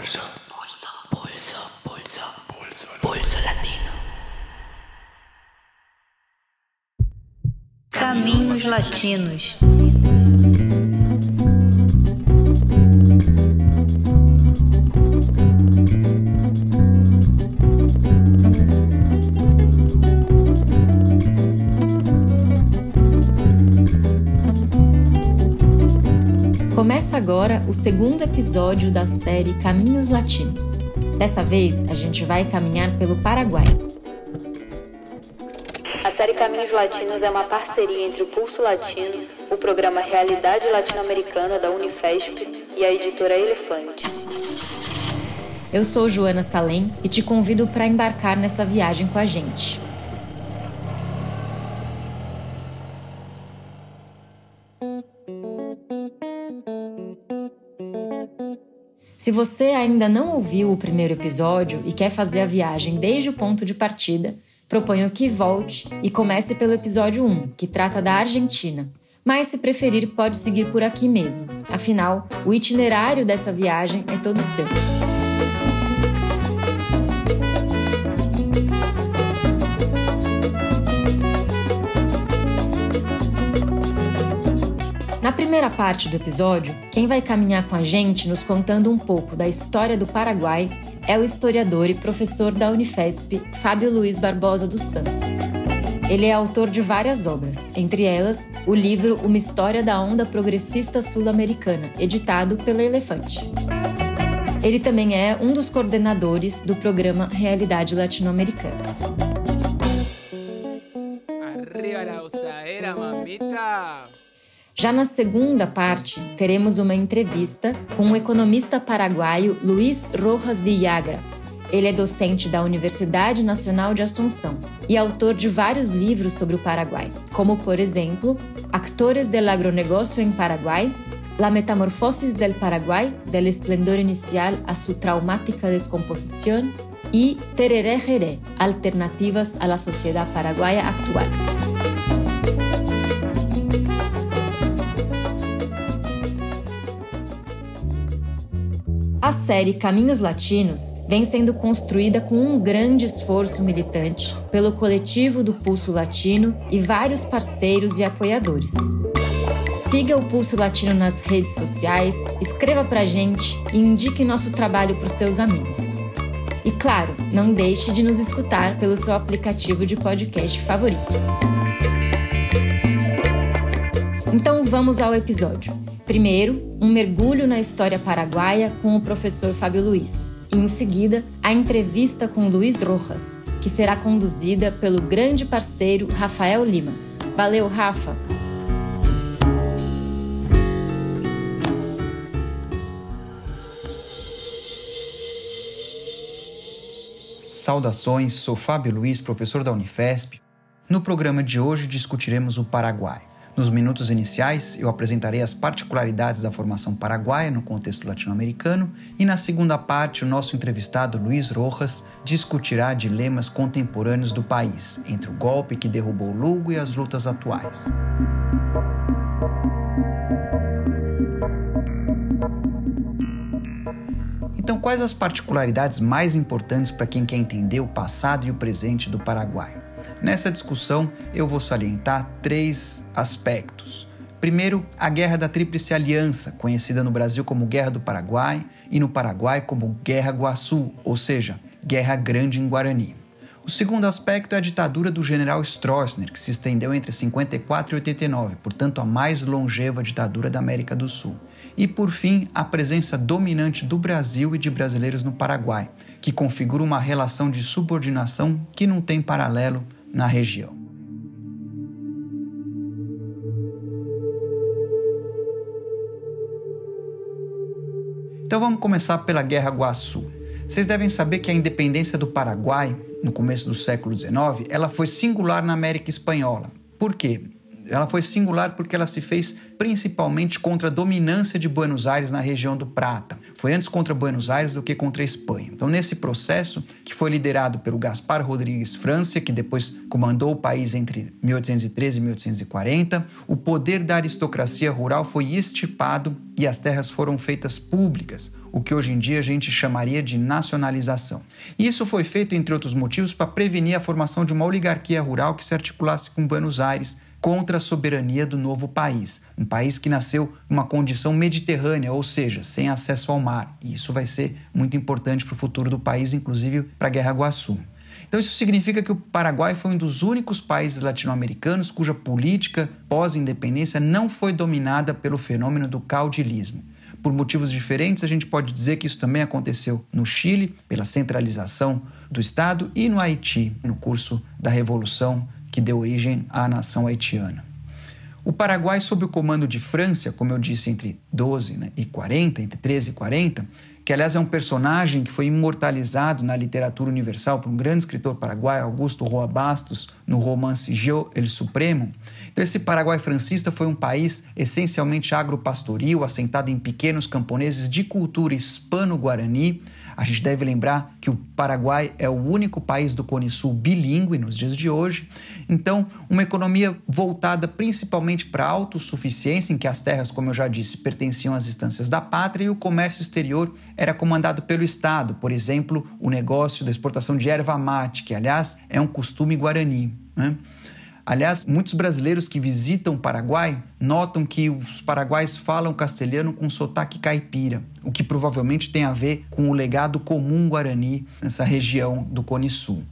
Pulso. Pulso. Pulso. Pulso. Pulso. Pulso latino. Caminhos Latinos. O segundo episódio da série Caminhos Latinos. Dessa vez, a gente vai caminhar pelo Paraguai. A série Caminhos Latinos é uma parceria entre o Pulso Latino, o programa Realidade Latino-Americana da Unifesp e a editora Elefante. Eu sou Joana Salem e te convido para embarcar nessa viagem com a gente. Se você ainda não ouviu o primeiro episódio e quer fazer a viagem desde o ponto de partida, proponho que volte e comece pelo episódio 1, que trata da Argentina. Mas, se preferir, pode seguir por aqui mesmo. Afinal, o itinerário dessa viagem é todo seu. Na primeira parte do episódio, quem vai caminhar com a gente nos contando um pouco da história do Paraguai é o historiador e professor da Unifesp, Fábio Luiz Barbosa dos Santos. Ele é autor de várias obras, entre elas o livro Uma História da Onda Progressista Sul-Americana, editado pela Elefante. Ele também é um dos coordenadores do programa Realidade Latino-Americana. Arriba la usadera, mamita. Já na segunda parte, teremos uma entrevista com o economista paraguaio Luiz Rojas Villagra. Ele é docente da Universidade Nacional de Assunção e autor de vários livros sobre o Paraguai, como, por exemplo, Actores del Agronegócio em Paraguai, La Metamorfosis del Paraguay, del esplendor inicial a su traumática descomposición e Tereré Jeré, Alternativas a la Sociedad Paraguaya Actual. A série Caminhos Latinos vem sendo construída com um grande esforço militante pelo coletivo do Pulso Latino e vários parceiros e apoiadores. Siga o Pulso Latino nas redes sociais, escreva pra gente e indique nosso trabalho para os seus amigos. E claro, não deixe de nos escutar pelo seu aplicativo de podcast favorito. Então vamos ao episódio. Primeiro, um mergulho na história paraguaia com o professor Fábio Luiz. E em seguida, a entrevista com Luiz Rojas, que será conduzida pelo grande parceiro Rafael Lima. Valeu, Rafa! Saudações, sou Fábio Luiz, professor da Unifesp. No programa de hoje discutiremos o Paraguai. Nos minutos iniciais, eu apresentarei as particularidades da formação paraguaia no contexto latino-americano e na segunda parte, o nosso entrevistado Luiz Rojas discutirá dilemas contemporâneos do país, entre o golpe que derrubou Lugo e as lutas atuais. Então, quais as particularidades mais importantes para quem quer entender o passado e o presente do Paraguai? Nessa discussão, eu vou salientar três aspectos. Primeiro, a Guerra da Tríplice Aliança, conhecida no Brasil como Guerra do Paraguai e no Paraguai como Guerra Guaçu, ou seja, Guerra Grande em Guarani. O segundo aspecto é a ditadura do general Stroessner, que se estendeu entre 54 e 89, portanto a mais longeva ditadura da América do Sul. E por fim, a presença dominante do Brasil e de brasileiros no Paraguai, que configura uma relação de subordinação que não tem paralelo na região. Então vamos começar pela Guerra Guaçu. Vocês devem saber que a independência do Paraguai, no começo do século XIX, ela foi singular na América Espanhola. Por quê? Ela foi singular porque ela se fez principalmente contra a dominância de Buenos Aires na região do Prata. Foi antes contra Buenos Aires do que contra a Espanha. Então, nesse processo, que foi liderado pelo Gaspar Rodrigues França, que depois comandou o país entre 1813 e 1840, o poder da aristocracia rural foi estipado e as terras foram feitas públicas, o que hoje em dia a gente chamaria de nacionalização. Isso foi feito, entre outros motivos, para prevenir a formação de uma oligarquia rural que se articulasse com Buenos Aires contra a soberania do novo país, um país que nasceu numa condição mediterrânea, ou seja, sem acesso ao mar. E isso vai ser muito importante para o futuro do país, inclusive para a Guerra Guaçu. Então, isso significa que o Paraguai foi um dos únicos países latino-americanos cuja política pós-independência não foi dominada pelo fenômeno do caudilismo. Por motivos diferentes, a gente pode dizer que isso também aconteceu no Chile, pela centralização do Estado, e no Haiti, no curso da Revolução que deu origem à nação haitiana. O Paraguai, sob o comando de França, como eu disse, entre 12 né, e 40, entre 13 e 40, que aliás é um personagem que foi imortalizado na literatura universal por um grande escritor paraguaio, Augusto Roa Bastos, no romance Geo El Supremo. Então, esse Paraguai francista foi um país essencialmente agropastoril, assentado em pequenos camponeses de cultura hispano-guarani, a gente deve lembrar que o Paraguai é o único país do Cone Sul bilíngue nos dias de hoje. Então, uma economia voltada principalmente para a autossuficiência, em que as terras, como eu já disse, pertenciam às instâncias da pátria e o comércio exterior era comandado pelo Estado. Por exemplo, o negócio da exportação de erva mate, que, aliás, é um costume guarani. Né? Aliás, muitos brasileiros que visitam o Paraguai notam que os paraguaios falam castelhano com sotaque caipira, o que provavelmente tem a ver com o legado comum guarani nessa região do Cone Sul.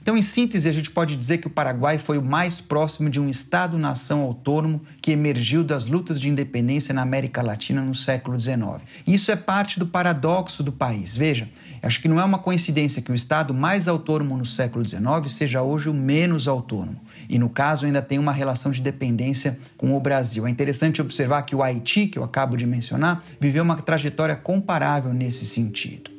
Então, em síntese, a gente pode dizer que o Paraguai foi o mais próximo de um Estado-nação autônomo que emergiu das lutas de independência na América Latina no século XIX. Isso é parte do paradoxo do país. Veja, acho que não é uma coincidência que o Estado mais autônomo no século XIX seja hoje o menos autônomo e, no caso, ainda tem uma relação de dependência com o Brasil. É interessante observar que o Haiti, que eu acabo de mencionar, viveu uma trajetória comparável nesse sentido.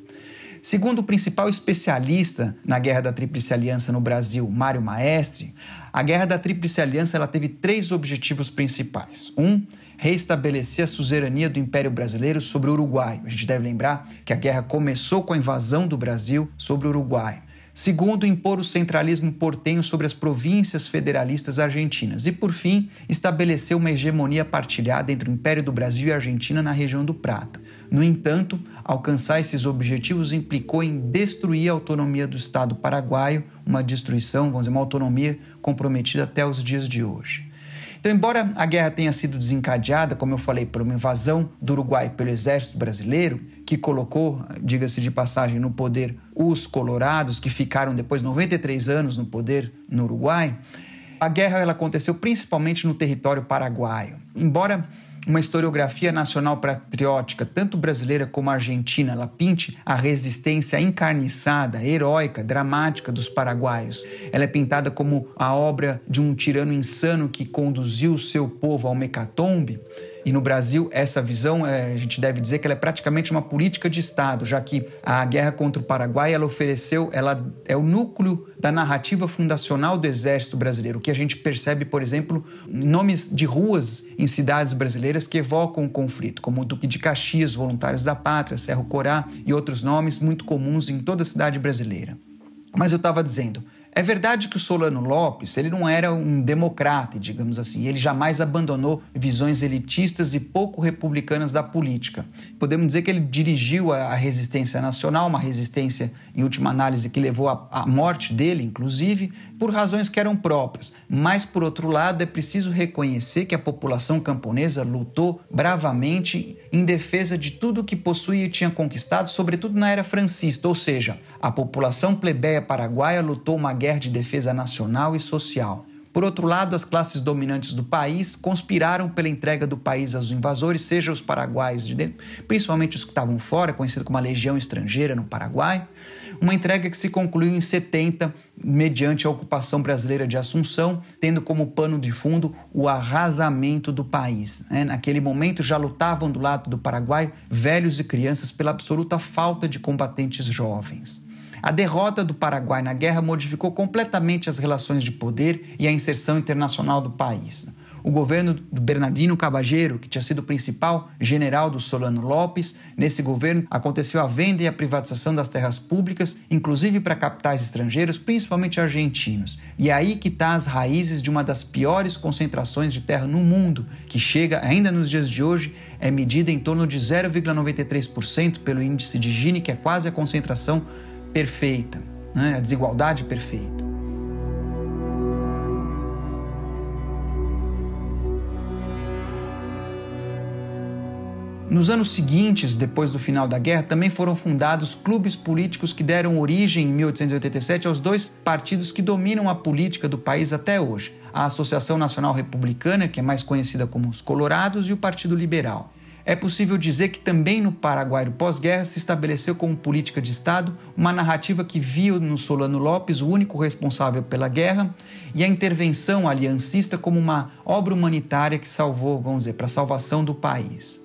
Segundo o principal especialista na Guerra da Tríplice Aliança no Brasil, Mário Maestre, a Guerra da Tríplice Aliança ela teve três objetivos principais. Um, reestabelecer a suzerania do Império Brasileiro sobre o Uruguai. A gente deve lembrar que a guerra começou com a invasão do Brasil sobre o Uruguai. Segundo, impor o centralismo portenho sobre as províncias federalistas argentinas. E, por fim, estabelecer uma hegemonia partilhada entre o Império do Brasil e a Argentina na região do Prata. No entanto, alcançar esses objetivos implicou em destruir a autonomia do Estado paraguaio, uma destruição, vamos dizer, uma autonomia comprometida até os dias de hoje. Então, embora a guerra tenha sido desencadeada, como eu falei, por uma invasão do Uruguai pelo exército brasileiro, que colocou, diga-se de passagem, no poder os colorados, que ficaram depois 93 anos no poder no Uruguai, a guerra ela aconteceu principalmente no território paraguaio. Embora uma historiografia nacional patriótica, tanto brasileira como argentina, ela pinte a resistência encarniçada, heróica, dramática dos paraguaios. Ela é pintada como a obra de um tirano insano que conduziu seu povo ao mecatombe. E no Brasil, essa visão, é, a gente deve dizer que ela é praticamente uma política de Estado, já que a guerra contra o Paraguai, ela ofereceu, ela é o núcleo da narrativa fundacional do Exército Brasileiro, que a gente percebe, por exemplo, nomes de ruas em cidades brasileiras que evocam o conflito, como o Duque de Caxias, Voluntários da Pátria, Cerro Corá e outros nomes muito comuns em toda a cidade brasileira. Mas eu estava dizendo, é verdade que o Solano Lopes ele não era um democrata, digamos assim. Ele jamais abandonou visões elitistas e pouco republicanas da política. Podemos dizer que ele dirigiu a resistência nacional, uma resistência, em última análise, que levou à morte dele, inclusive, por razões que eram próprias. Mas, por outro lado, é preciso reconhecer que a população camponesa lutou bravamente em defesa de tudo que possuía e tinha conquistado, sobretudo na era francista, ou seja, a população plebeia paraguaia lutou uma guerra de defesa nacional e social. Por outro lado, as classes dominantes do país conspiraram pela entrega do país aos invasores, seja os paraguaios de dentro, principalmente os que estavam fora, conhecido como a Legião Estrangeira no Paraguai, uma entrega que se concluiu em 70, mediante a ocupação brasileira de Assunção, tendo como pano de fundo o arrasamento do país. Né? Naquele momento já lutavam do lado do Paraguai velhos e crianças pela absoluta falta de combatentes jovens. A derrota do Paraguai na guerra modificou completamente as relações de poder e a inserção internacional do país. O governo do Bernardino Cabageiro, que tinha sido o principal general do Solano Lopes. Nesse governo aconteceu a venda e a privatização das terras públicas, inclusive para capitais estrangeiros, principalmente argentinos. E é aí que está as raízes de uma das piores concentrações de terra no mundo, que chega ainda nos dias de hoje é medida em torno de 0,93% pelo índice de Gini, que é quase a concentração perfeita, né? a desigualdade perfeita. Nos anos seguintes, depois do final da guerra, também foram fundados clubes políticos que deram origem, em 1887, aos dois partidos que dominam a política do país até hoje: a Associação Nacional Republicana, que é mais conhecida como os Colorados, e o Partido Liberal. É possível dizer que também no Paraguai pós-guerra se estabeleceu como política de Estado uma narrativa que viu no Solano Lopes o único responsável pela guerra e a intervenção aliancista como uma obra humanitária que salvou, vamos dizer, para a salvação do país.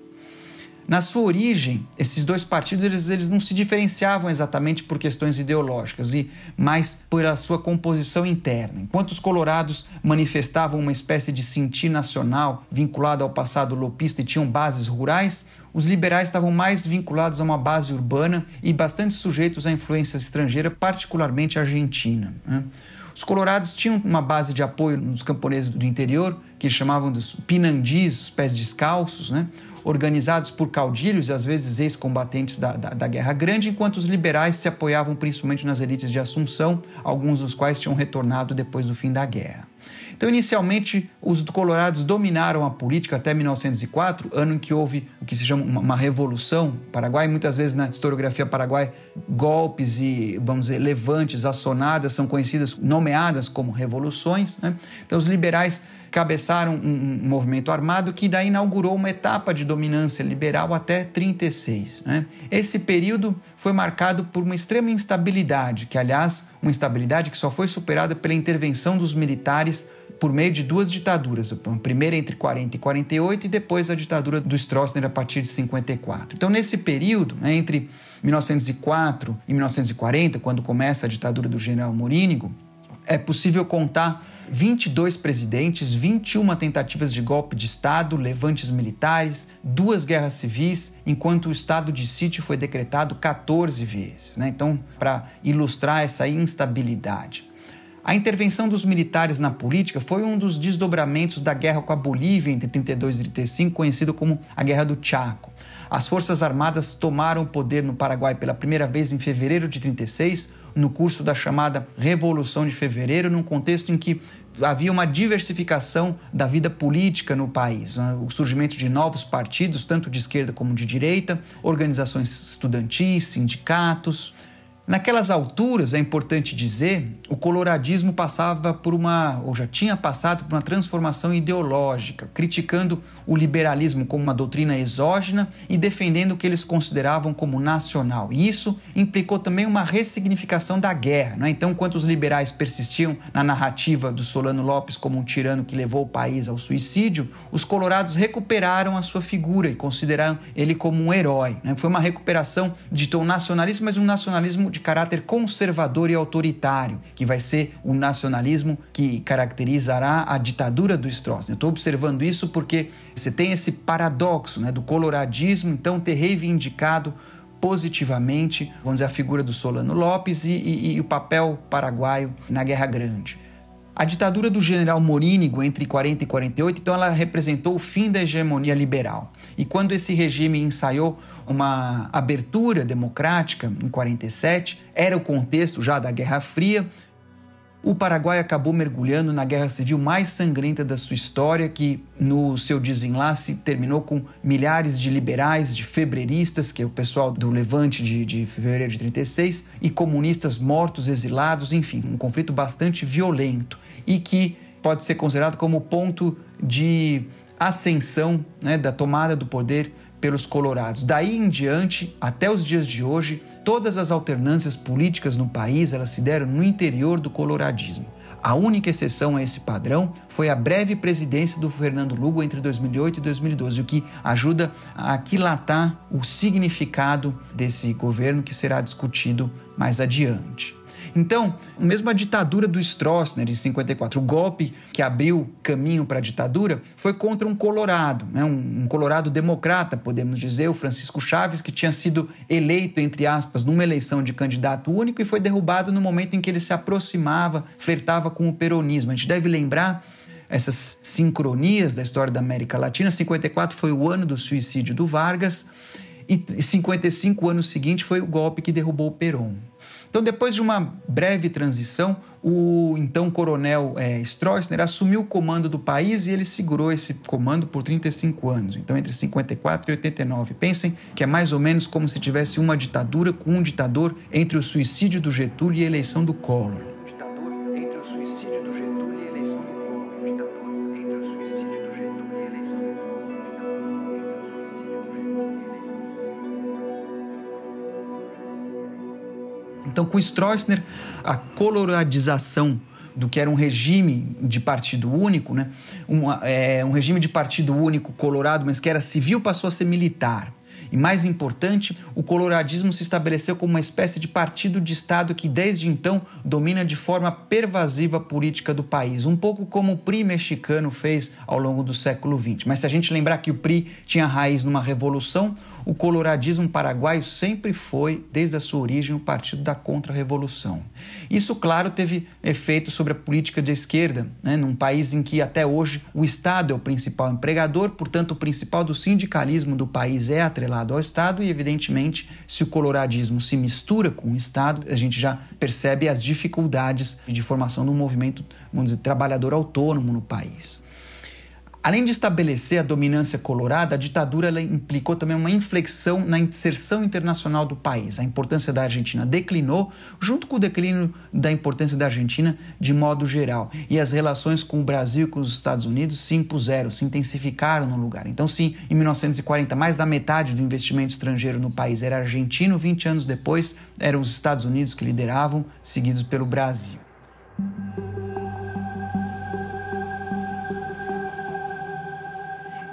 Na sua origem, esses dois partidos eles, eles não se diferenciavam exatamente por questões ideológicas, e mais pela sua composição interna. Enquanto os colorados manifestavam uma espécie de sentir nacional vinculado ao passado lopista e tinham bases rurais, os liberais estavam mais vinculados a uma base urbana e bastante sujeitos à influência estrangeira, particularmente argentina. Né? Os colorados tinham uma base de apoio nos camponeses do interior, que chamavam dos pinandis, os pés descalços, né? Organizados por caudilhos e às vezes ex-combatentes da, da, da, Guerra Grande, enquanto os liberais se apoiavam principalmente nas elites de Assunção, alguns dos quais tinham retornado depois do fim da guerra. Então, inicialmente, os colorados dominaram a política até 1904, ano em que houve o que se chama uma, revolução paraguai. Muitas vezes na historiografia paraguai, golpes e, vamos dizer, levantes, assonadas são conhecidas, nomeadas como revoluções. Né? Então, os liberais cabeçaram um, um, movimento armado que daí inaugurou uma etapa de dominância liberal até 36. Né? Esse período foi marcado por uma extrema instabilidade, que aliás, uma instabilidade que só foi superada pela intervenção dos militares por meio de duas ditaduras, a primeira entre 40 e 48 e depois a ditadura do Stroessner a partir de 54. Então, nesse período, né, entre 1904 e 1940, quando começa a ditadura do general Morínigo, é possível contar 22 presidentes, 21 tentativas de golpe de Estado, levantes militares, duas guerras civis, enquanto o estado de sítio foi decretado 14 vezes. Né? Então, para ilustrar essa instabilidade. A intervenção dos militares na política foi um dos desdobramentos da guerra com a Bolívia entre 32 e 35, conhecido como a Guerra do Chaco. As Forças Armadas tomaram o poder no Paraguai pela primeira vez em fevereiro de 36, no curso da chamada Revolução de Fevereiro, num contexto em que havia uma diversificação da vida política no país, né? o surgimento de novos partidos, tanto de esquerda como de direita, organizações estudantis, sindicatos, Naquelas alturas, é importante dizer, o coloradismo passava por uma, ou já tinha passado por uma transformação ideológica, criticando o liberalismo como uma doutrina exógena e defendendo o que eles consideravam como nacional. E isso implicou também uma ressignificação da guerra. Né? Então, enquanto os liberais persistiam na narrativa do Solano Lopes como um tirano que levou o país ao suicídio, os colorados recuperaram a sua figura e consideraram ele como um herói. Né? Foi uma recuperação de tom nacionalista, mas um nacionalismo de de caráter conservador e autoritário, que vai ser o nacionalismo que caracterizará a ditadura do Stroessner. Estou observando isso porque você tem esse paradoxo né, do coloradismo, então, ter reivindicado positivamente, vamos dizer, a figura do Solano Lopes e, e, e o papel paraguaio na Guerra Grande. A ditadura do general Morínigo entre 40 e 48, então ela representou o fim da hegemonia liberal. E quando esse regime ensaiou uma abertura democrática em 47, era o contexto já da Guerra Fria, o Paraguai acabou mergulhando na guerra civil mais sangrenta da sua história, que no seu desenlace terminou com milhares de liberais, de febreiristas, que é o pessoal do Levante de, de fevereiro de 36, e comunistas mortos, exilados, enfim, um conflito bastante violento e que pode ser considerado como ponto de ascensão né, da tomada do poder pelos colorados. Daí em diante, até os dias de hoje, todas as alternâncias políticas no país elas se deram no interior do coloradismo. A única exceção a esse padrão foi a breve presidência do Fernando Lugo entre 2008 e 2012, o que ajuda a aquilatar o significado desse governo que será discutido mais adiante. Então, mesmo a ditadura do Stroessner em 54, o golpe que abriu caminho para a ditadura, foi contra um colorado, né? um, um colorado democrata, podemos dizer, o Francisco Chaves, que tinha sido eleito, entre aspas, numa eleição de candidato único e foi derrubado no momento em que ele se aproximava, flertava com o peronismo. A gente deve lembrar essas sincronias da história da América Latina. 54 foi o ano do suicídio do Vargas e 55 anos seguinte foi o golpe que derrubou o Perón. Então, depois de uma breve transição, o então coronel é, Stroessner assumiu o comando do país e ele segurou esse comando por 35 anos, então entre 54 e 89. Pensem que é mais ou menos como se tivesse uma ditadura com um ditador entre o suicídio do Getúlio e a eleição do Collor. Então, com Stroessner, a coloradização do que era um regime de partido único, né? um, é, um regime de partido único colorado, mas que era civil, passou a ser militar. E mais importante, o coloradismo se estabeleceu como uma espécie de partido de Estado que desde então domina de forma pervasiva a política do país, um pouco como o PRI mexicano fez ao longo do século XX. Mas se a gente lembrar que o PRI tinha raiz numa revolução, o coloradismo paraguaio sempre foi, desde a sua origem, o partido da contra-revolução. Isso, claro, teve efeito sobre a política de esquerda, né, num país em que até hoje o Estado é o principal empregador, portanto, o principal do sindicalismo do país é atrelado ao Estado, e, evidentemente, se o coloradismo se mistura com o Estado, a gente já percebe as dificuldades de formação de um movimento vamos dizer, trabalhador autônomo no país. Além de estabelecer a dominância colorada, a ditadura implicou também uma inflexão na inserção internacional do país. A importância da Argentina declinou, junto com o declínio da importância da Argentina de modo geral. E as relações com o Brasil e com os Estados Unidos se impuseram, se intensificaram no lugar. Então, se em 1940 mais da metade do investimento estrangeiro no país era argentino, 20 anos depois eram os Estados Unidos que lideravam, seguidos pelo Brasil.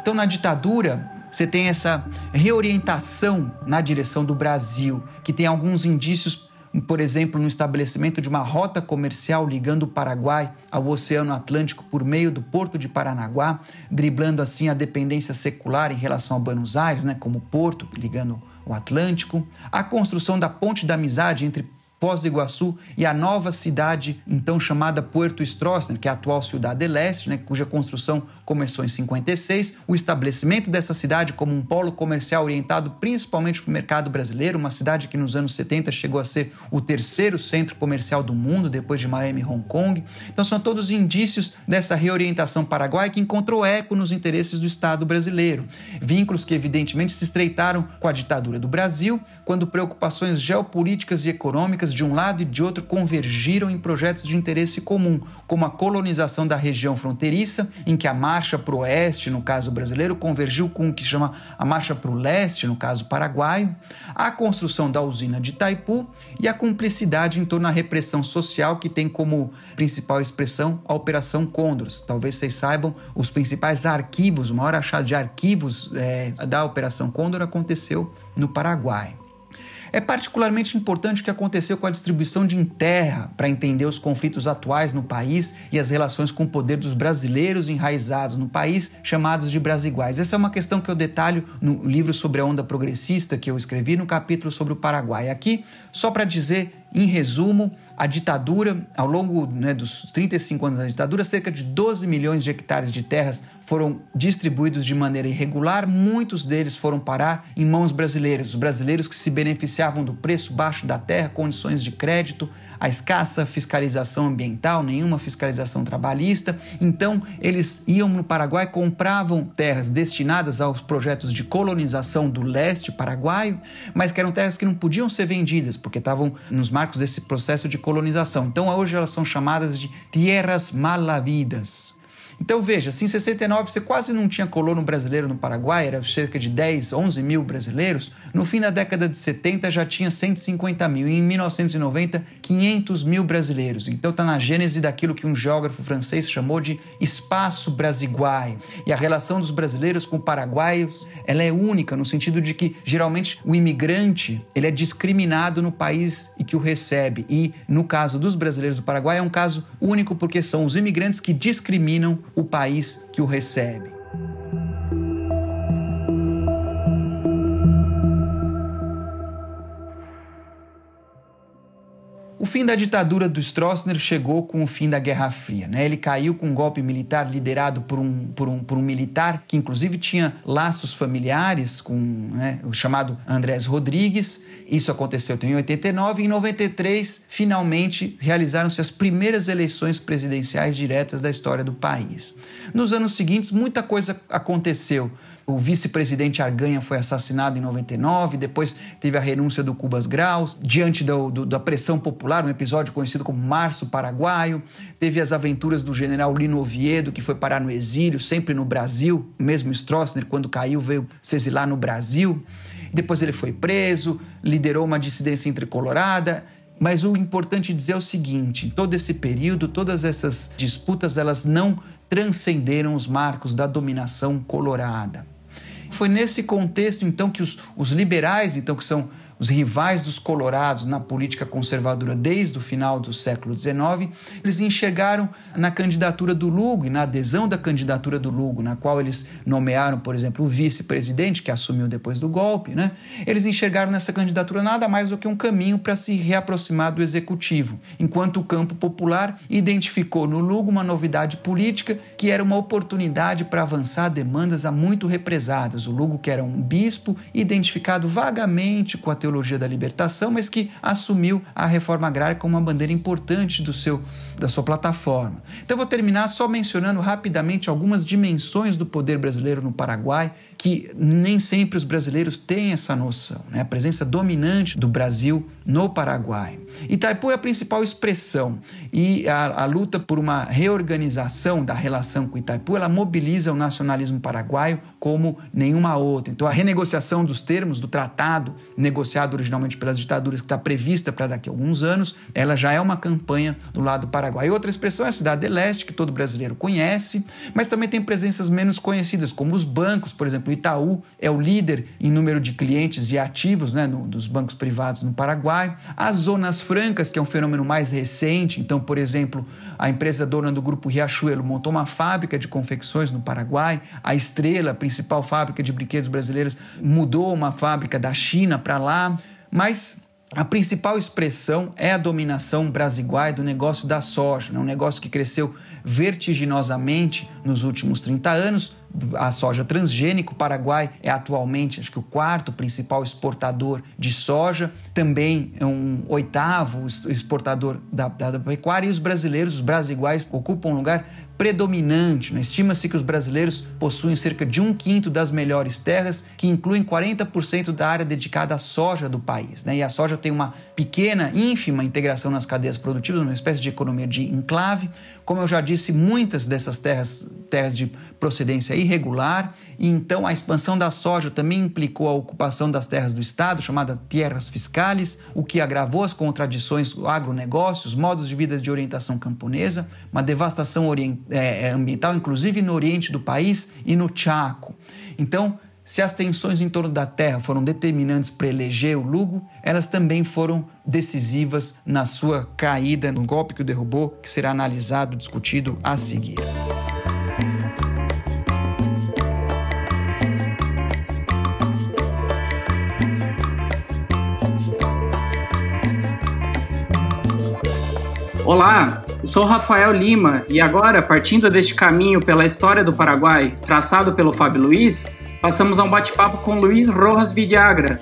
Então, na ditadura, você tem essa reorientação na direção do Brasil, que tem alguns indícios, por exemplo, no estabelecimento de uma rota comercial ligando o Paraguai ao Oceano Atlântico por meio do Porto de Paranaguá, driblando assim a dependência secular em relação a Buenos Aires, né, como porto ligando o Atlântico, a construção da Ponte da Amizade entre Foz do Iguaçu e a nova cidade, então chamada Puerto Stroessner, que é a atual Cidade del Este, né, cuja construção começou em 56. O estabelecimento dessa cidade como um polo comercial orientado principalmente para o mercado brasileiro, uma cidade que nos anos 70 chegou a ser o terceiro centro comercial do mundo, depois de Miami e Hong Kong. Então são todos indícios dessa reorientação paraguaia que encontrou eco nos interesses do Estado brasileiro. Vínculos que evidentemente se estreitaram com a ditadura do Brasil, quando preocupações geopolíticas e econômicas de um lado e de outro convergiram em projetos de interesse comum, como a colonização da região fronteiriça, em que a marcha para o oeste, no caso brasileiro, convergiu com o que chama a marcha para o leste, no caso paraguaio, a construção da usina de Itaipu e a cumplicidade em torno da repressão social que tem como principal expressão a Operação Condors. Talvez vocês saibam, os principais arquivos, o maior achado de arquivos é, da Operação Condor aconteceu no Paraguai. É particularmente importante o que aconteceu com a distribuição de terra para entender os conflitos atuais no país e as relações com o poder dos brasileiros enraizados no país, chamados de brasiguais. Essa é uma questão que eu detalho no livro sobre a onda progressista que eu escrevi no capítulo sobre o Paraguai. Aqui, só para dizer em resumo, a ditadura, ao longo né, dos 35 anos da ditadura, cerca de 12 milhões de hectares de terras foram distribuídos de maneira irregular, muitos deles foram parar em mãos brasileiras. Os brasileiros que se beneficiavam do preço baixo da terra, condições de crédito, a escassa fiscalização ambiental, nenhuma fiscalização trabalhista. Então, eles iam no Paraguai, compravam terras destinadas aos projetos de colonização do leste paraguaio, mas que eram terras que não podiam ser vendidas, porque estavam nos marcos desse processo de colonização. Então, hoje elas são chamadas de tierras malavidas. Então veja, assim, em 69 você quase não tinha colono brasileiro no Paraguai, era cerca de 10, 11 mil brasileiros. No fim da década de 70 já tinha 150 mil e em 1990 500 mil brasileiros. Então está na gênese daquilo que um geógrafo francês chamou de espaço brasiguaio. E a relação dos brasileiros com paraguaios ela é única no sentido de que geralmente o imigrante ele é discriminado no país e que o recebe. E no caso dos brasileiros do Paraguai é um caso único porque são os imigrantes que discriminam o país que o recebe. Fim da ditadura do Stroessner chegou com o fim da Guerra Fria. Né? Ele caiu com um golpe militar liderado por um, por um, por um militar que, inclusive, tinha laços familiares com né, o chamado Andrés Rodrigues. Isso aconteceu em 89 e em 93, finalmente, realizaram-se as primeiras eleições presidenciais diretas da história do país. Nos anos seguintes, muita coisa aconteceu. O vice-presidente Arganha foi assassinado em 99, depois teve a renúncia do Cubas Graus, diante do, do, da pressão popular, um episódio conhecido como Março Paraguaio. Teve as aventuras do general Lino Oviedo, que foi parar no exílio, sempre no Brasil. Mesmo Stroessner, quando caiu, veio se exilar no Brasil. Depois ele foi preso, liderou uma dissidência intercolorada. Mas o importante dizer é o seguinte: todo esse período, todas essas disputas, elas não transcenderam os marcos da dominação colorada. Foi nesse contexto, então, que os, os liberais, então, que são os rivais dos colorados na política conservadora desde o final do século XIX, eles enxergaram na candidatura do Lugo e na adesão da candidatura do Lugo, na qual eles nomearam, por exemplo, o vice-presidente que assumiu depois do golpe, né? Eles enxergaram nessa candidatura nada mais do que um caminho para se reaproximar do executivo, enquanto o campo popular identificou no Lugo uma novidade política que era uma oportunidade para avançar demandas há muito represadas. O Lugo, que era um bispo identificado vagamente com a teologia da libertação, mas que assumiu a reforma agrária como uma bandeira importante do seu, da sua plataforma. Então eu vou terminar só mencionando rapidamente algumas dimensões do poder brasileiro no Paraguai, que nem sempre os brasileiros têm essa noção, né? a presença dominante do Brasil no Paraguai. Itaipu é a principal expressão e a, a luta por uma reorganização da relação com Itaipu, ela mobiliza o nacionalismo paraguaio como nenhuma outra. Então a renegociação dos termos do tratado negociado originalmente pelas ditaduras que está prevista para daqui a alguns anos, ela já é uma campanha do lado do Paraguai. Outra expressão é a cidade de leste, que todo brasileiro conhece, mas também tem presenças menos conhecidas, como os bancos, por exemplo, o Itaú é o líder em número de clientes e ativos né, no, dos bancos privados no Paraguai. As zonas francas, que é um fenômeno mais recente, então, por exemplo, a empresa dona do grupo Riachuelo montou uma fábrica de confecções no Paraguai, a Estrela, a principal fábrica de brinquedos brasileiros, mudou uma fábrica da China para lá, mas a principal expressão é a dominação brasiguai do negócio da soja, né? um negócio que cresceu vertiginosamente nos últimos 30 anos. A soja transgênica, o Paraguai é atualmente, acho que o quarto principal exportador de soja, também é um oitavo exportador da, da, da pecuária, e os brasileiros, os brasiguais, ocupam um lugar predominante. Né? Estima-se que os brasileiros possuem cerca de um quinto das melhores terras, que incluem 40% da área dedicada à soja do país. Né? E a soja tem uma pequena, ínfima integração nas cadeias produtivas, uma espécie de economia de enclave. Como eu já disse, muitas dessas terras, terras de procedência irregular, e então a expansão da soja também implicou a ocupação das terras do Estado, chamada terras fiscais, o que agravou as contradições do agronegócio, os modos de vida de orientação camponesa, uma devastação é, ambiental, inclusive no oriente do país e no Chaco. Então, se as tensões em torno da terra foram determinantes para eleger o Lugo, elas também foram decisivas na sua caída no golpe que o derrubou, que será analisado, discutido a seguir. Olá, sou Rafael Lima e agora, partindo deste caminho pela história do Paraguai, traçado pelo Fábio Luiz, passamos a um bate-papo com Luiz Rojas Villagra.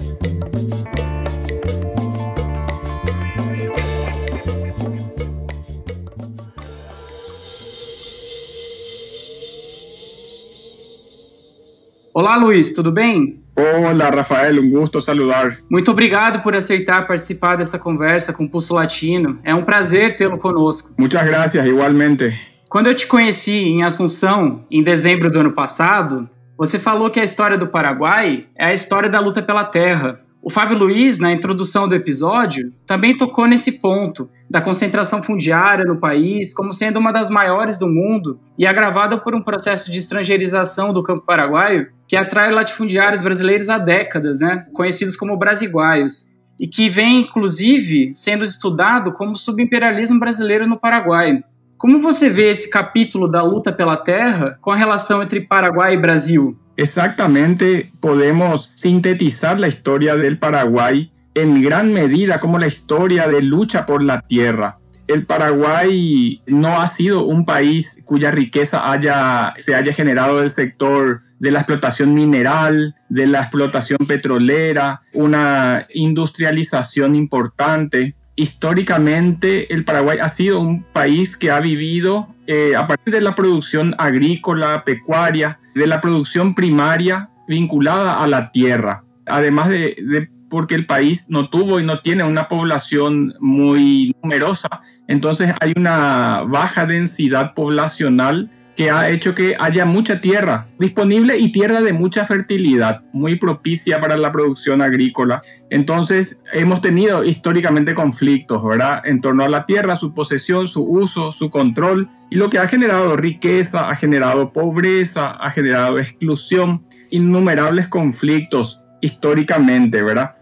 Olá, Luiz, tudo bem? Olá, Rafael, um gosto saludar. Muito obrigado por aceitar participar dessa conversa com o Pulso Latino. É um prazer tê-lo conosco. Muitas gracias, igualmente. Quando eu te conheci em Assunção, em dezembro do ano passado, você falou que a história do Paraguai é a história da luta pela terra. O Fábio Luiz, na introdução do episódio, também tocou nesse ponto da concentração fundiária no país como sendo uma das maiores do mundo e agravada por um processo de estrangeirização do campo paraguaio que atrai latifundiários brasileiros há décadas, né, conhecidos como brasiguaios, e que vem, inclusive, sendo estudado como subimperialismo brasileiro no Paraguai. Como você vê esse capítulo da luta pela terra com a relação entre Paraguai e Brasil? Exactamente, podemos sintetizar la historia del Paraguay en gran medida como la historia de lucha por la tierra. El Paraguay no ha sido un país cuya riqueza haya, se haya generado del sector de la explotación mineral, de la explotación petrolera, una industrialización importante históricamente el Paraguay ha sido un país que ha vivido eh, a partir de la producción agrícola, pecuaria, de la producción primaria vinculada a la tierra. Además de, de porque el país no tuvo y no tiene una población muy numerosa, entonces hay una baja densidad poblacional que ha hecho que haya mucha tierra disponible y tierra de mucha fertilidad, muy propicia para la producción agrícola. Entonces hemos tenido históricamente conflictos, ¿verdad? En torno a la tierra, su posesión, su uso, su control, y lo que ha generado riqueza, ha generado pobreza, ha generado exclusión, innumerables conflictos históricamente, ¿verdad?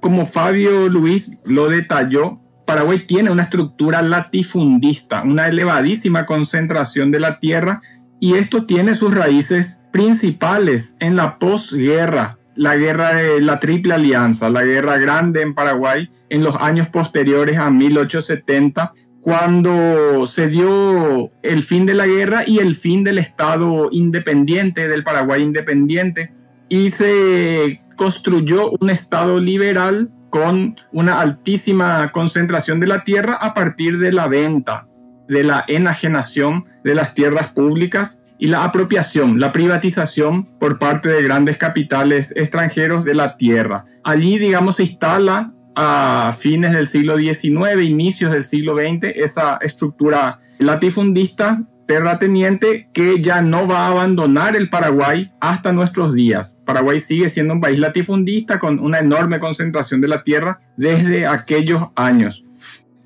Como Fabio Luis lo detalló, Paraguay tiene una estructura latifundista, una elevadísima concentración de la tierra y esto tiene sus raíces principales en la posguerra, la guerra de la Triple Alianza, la guerra grande en Paraguay en los años posteriores a 1870, cuando se dio el fin de la guerra y el fin del Estado independiente, del Paraguay independiente, y se construyó un Estado liberal con una altísima concentración de la tierra a partir de la venta, de la enajenación de las tierras públicas y la apropiación, la privatización por parte de grandes capitales extranjeros de la tierra. Allí, digamos, se instala a fines del siglo XIX, inicios del siglo XX, esa estructura latifundista terrateniente que ya no va a abandonar el Paraguay hasta nuestros días. Paraguay sigue siendo un país latifundista con una enorme concentración de la tierra desde aquellos años.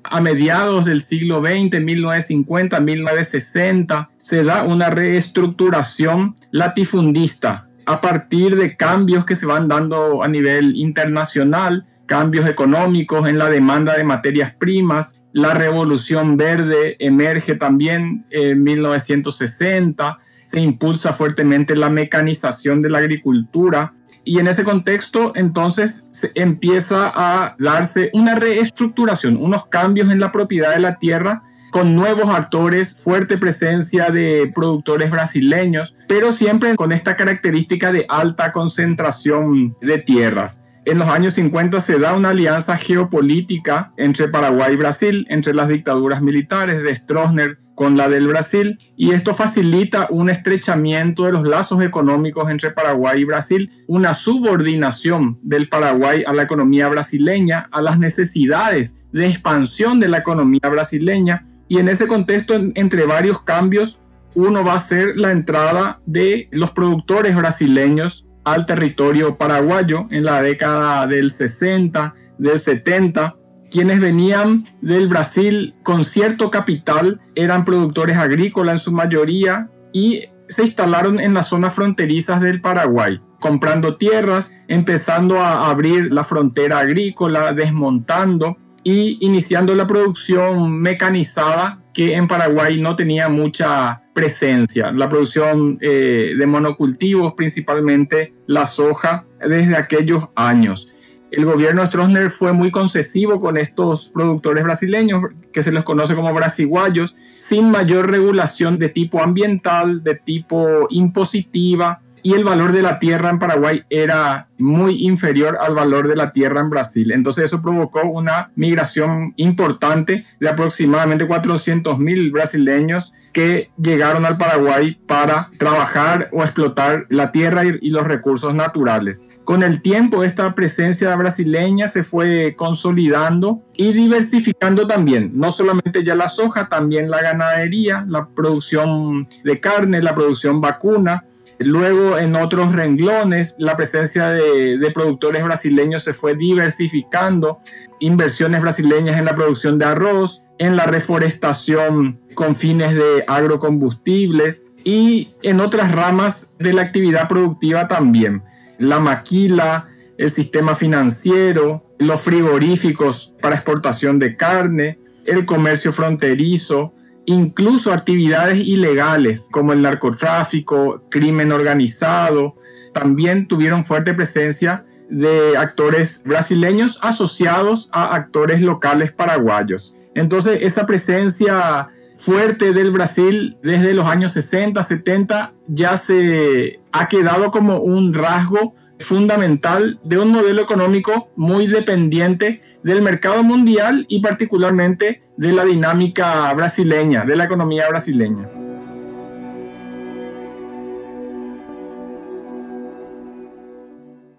A mediados del siglo XX, 1950, 1960, se da una reestructuración latifundista a partir de cambios que se van dando a nivel internacional, cambios económicos en la demanda de materias primas, la revolución verde emerge también en 1960, se impulsa fuertemente la mecanización de la agricultura y en ese contexto entonces se empieza a darse una reestructuración, unos cambios en la propiedad de la tierra con nuevos actores, fuerte presencia de productores brasileños, pero siempre con esta característica de alta concentración de tierras. En los años 50 se da una alianza geopolítica entre Paraguay y Brasil, entre las dictaduras militares de Stroessner con la del Brasil, y esto facilita un estrechamiento de los lazos económicos entre Paraguay y Brasil, una subordinación del Paraguay a la economía brasileña, a las necesidades de expansión de la economía brasileña, y en ese contexto, entre varios cambios, uno va a ser la entrada de los productores brasileños al territorio paraguayo en la década del 60, del 70. Quienes venían del Brasil con cierto capital eran productores agrícolas en su mayoría y se instalaron en las zonas fronterizas del Paraguay, comprando tierras, empezando a abrir la frontera agrícola, desmontando y iniciando la producción mecanizada que en Paraguay no tenía mucha presencia. La producción eh, de monocultivos, principalmente la soja, desde aquellos años. El gobierno de Stroessner fue muy concesivo con estos productores brasileños, que se les conoce como brasiguayos, sin mayor regulación de tipo ambiental, de tipo impositiva. Y el valor de la tierra en Paraguay era muy inferior al valor de la tierra en Brasil. Entonces eso provocó una migración importante de aproximadamente 400 mil brasileños que llegaron al Paraguay para trabajar o explotar la tierra y, los recursos naturales. Con el tiempo esta presencia brasileña se fue consolidando y diversificando también, no solamente ya la soja, también la ganadería, la producción de carne, la producción vacuna, Luego, en otros renglones, la presencia de, productores brasileños se fue diversificando, inversiones brasileñas en la producción de arroz, en la reforestación con fines de agrocombustibles y en otras ramas de la actividad productiva también. La maquila, el sistema financiero, los frigoríficos para exportación de carne, el comercio fronterizo, incluso actividades ilegales como el narcotráfico, crimen organizado, también tuvieron fuerte presencia de actores brasileños asociados a actores locales paraguayos. Entonces esa presencia fuerte del Brasil desde los años 60, 70 ya se ha quedado como un rasgo fundamental de un modelo económico muy dependiente del mercado mundial y particularmente de la dinámica brasileña, de la economía brasileña.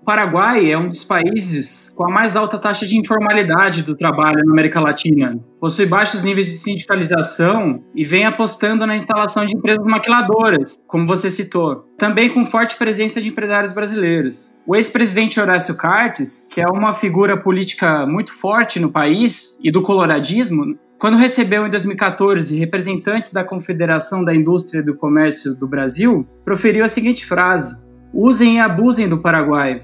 Paraguai é um dos países com a mais alta taxa de informalidade do trabalho na América Latina. Possui baixos níveis de sindicalização e vem apostando na instalação de empresas maquiladoras, como você citou. Também com forte presença de empresários brasileiros. O ex-presidente Horácio Cartes, que é uma figura política muito forte no país e do coloradismo, quando recebeu em 2014 representantes da Confederação da Indústria e do Comércio do Brasil, proferiu a seguinte frase: Usem e abusem do Paraguai.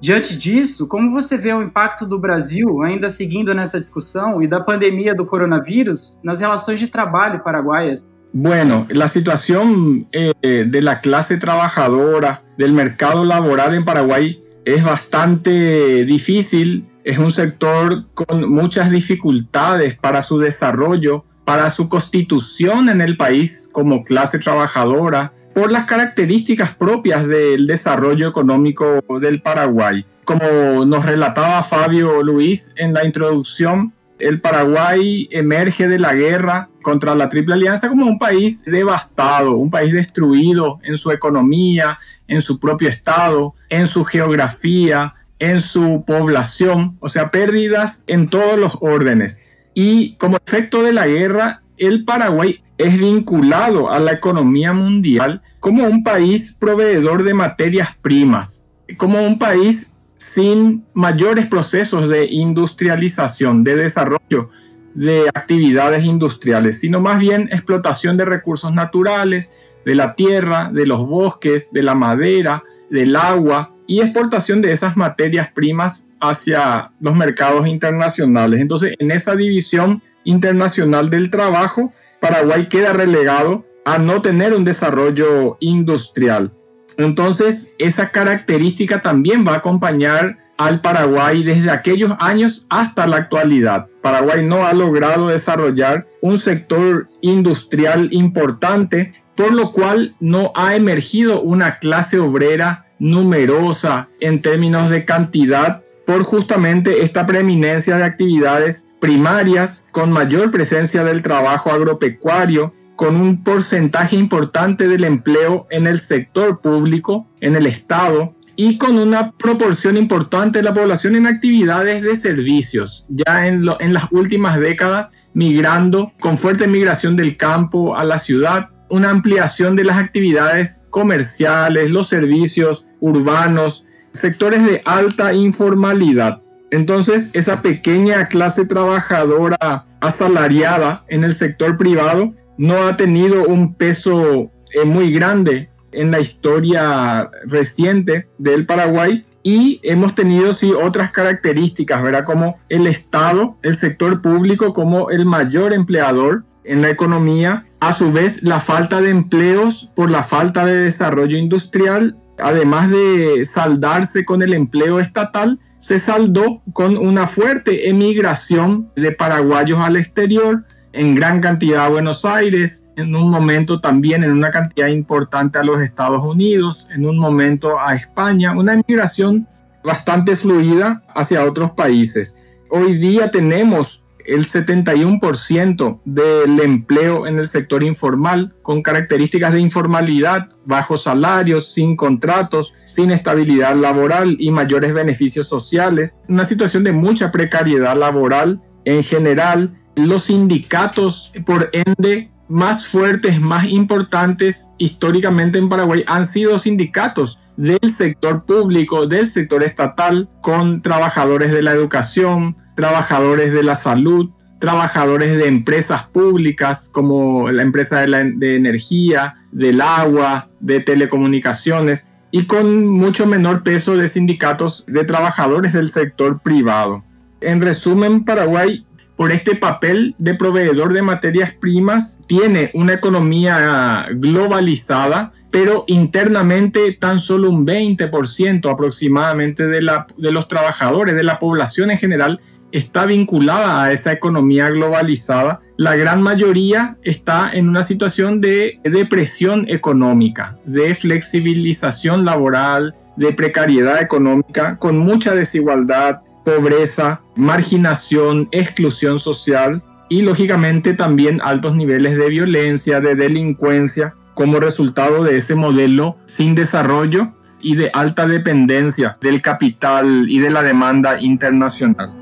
Diante disso, como você vê o impacto do Brasil, ainda seguindo nessa discussão, e da pandemia do coronavírus nas relações de trabalho paraguaias? Bueno, la situación eh, de la clase trabajadora, del mercado laboral en Paraguay es bastante difícil. Es un sector con muchas dificultades para su desarrollo, para su constitución en el país como clase trabajadora, por las características propias del desarrollo económico del Paraguay. Como nos relataba Fabio Luis en la introducción, el Paraguay emerge de la guerra contra la Triple Alianza como un país devastado, un país destruido en su economía, en su propio estado, en su geografía, en su población, o sea, pérdidas en todos los órdenes. Y como efecto de la guerra, el Paraguay es vinculado a la economía mundial como un país proveedor de materias primas, como un país sin mayores procesos de industrialización, de desarrollo de actividades industriales, sino más bien explotación de recursos naturales, de la tierra, de los bosques, de la madera, del agua y exportación de esas materias primas hacia los mercados internacionales. Entonces, en esa división internacional del trabajo, Paraguay queda relegado a no tener un desarrollo industrial. Entonces, esa característica también va a acompañar al Paraguay desde aquellos años hasta la actualidad. Paraguay no ha logrado desarrollar un sector industrial importante, por lo cual no ha emergido una clase obrera numerosa en términos de cantidad por justamente esta preeminencia de actividades primarias con mayor presencia del trabajo agropecuario, con un porcentaje importante del empleo en el sector público, en el Estado, y con una proporción importante de la población en actividades de servicios, ya en, las últimas décadas migrando con fuerte migración del campo a la ciudad, una ampliación de las actividades comerciales, los servicios urbanos, sectores de alta informalidad. Entonces, esa pequeña clase trabajadora asalariada en el sector privado no ha tenido un peso eh, muy grande en la historia reciente del Paraguay y hemos tenido sí otras características, ¿verdad? Como el Estado, el sector público como el mayor empleador en la economía, a su vez la falta de empleos por la falta de desarrollo industrial, además de saldarse con el empleo estatal, se saldó con una fuerte emigración de paraguayos al exterior, en gran cantidad a Buenos Aires, en un momento también en una cantidad importante a los Estados Unidos, en un momento a España, una emigración bastante fluida hacia otros países. Hoy día tenemos el 71% del empleo en el sector informal, con características de informalidad, bajos salarios, sin contratos, sin estabilidad laboral y mayores beneficios sociales. Una situación de mucha precariedad laboral en general. Los sindicatos, por ende, más fuertes, más importantes históricamente en Paraguay han sido sindicatos del sector público, del sector estatal, con trabajadores de la educación, trabajadores de la salud, trabajadores de empresas públicas como la empresa de, energía, del agua, de telecomunicaciones y con mucho menor peso de sindicatos de trabajadores del sector privado. En resumen, Paraguay, por este papel de proveedor de materias primas, tiene una economía globalizada, pero internamente tan solo un 20% aproximadamente de, la, de los trabajadores, de la población en general, está vinculada a esa economía globalizada, la gran mayoría está en una situación de depresión económica, de flexibilización laboral, de precariedad económica, con mucha desigualdad, pobreza, marginación, exclusión social y lógicamente también altos niveles de violencia, de delincuencia, como resultado de ese modelo sin desarrollo y de alta dependencia del capital y de la demanda internacional.